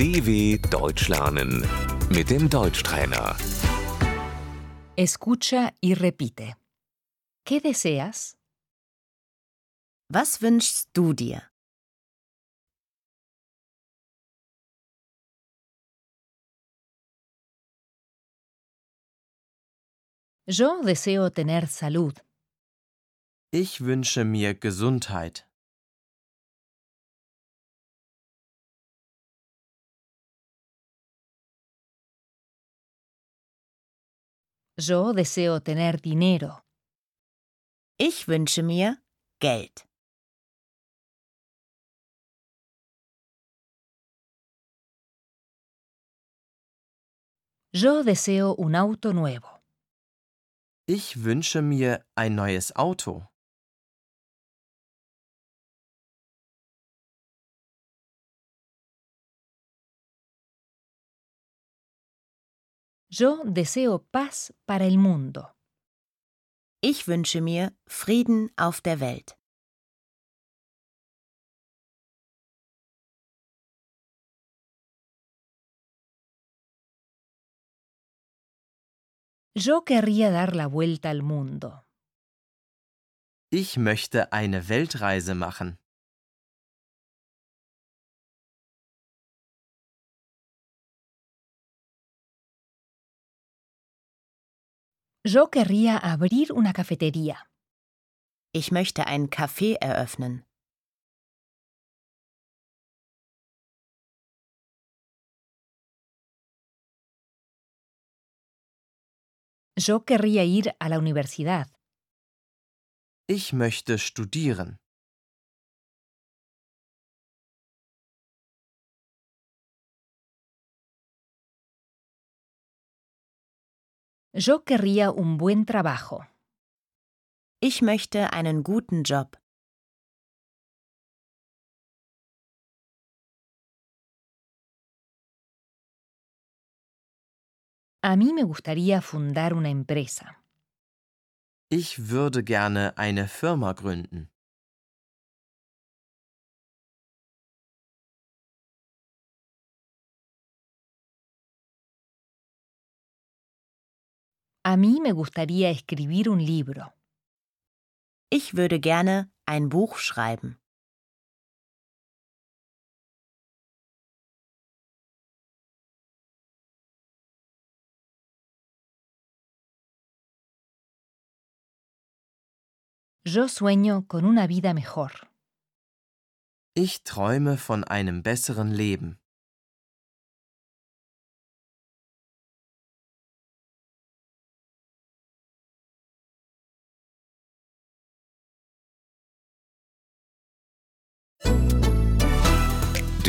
DW Deutsch lernen mit dem Deutschtrainer. Escucha y repite. ¿Qué deseas? Was wünschst du dir? Yo deseo tener salud. Ich wünsche mir Gesundheit. Yo deseo tener dinero. Ich wünsche mir Geld. Yo deseo un auto nuevo. Ich wünsche mir ein neues Auto. Yo deseo paz para el mundo. Ich wünsche mir Frieden auf der Welt. Yo querría dar la vuelta al mundo. Ich möchte eine Weltreise machen. Yo querría abrir una cafetería. Ich möchte ein Café eröffnen. Yo querría ir a la universidad. Ich möchte studieren. Yo querría un buen trabajo. Ich möchte einen guten Job. A mí me gustaría fundar una empresa. Ich würde gerne eine Firma gründen. A mí me gustaría escribir un libro. Ich würde gerne ein Buch schreiben. Yo sueño con una vida mejor. Ich träume von einem besseren Leben.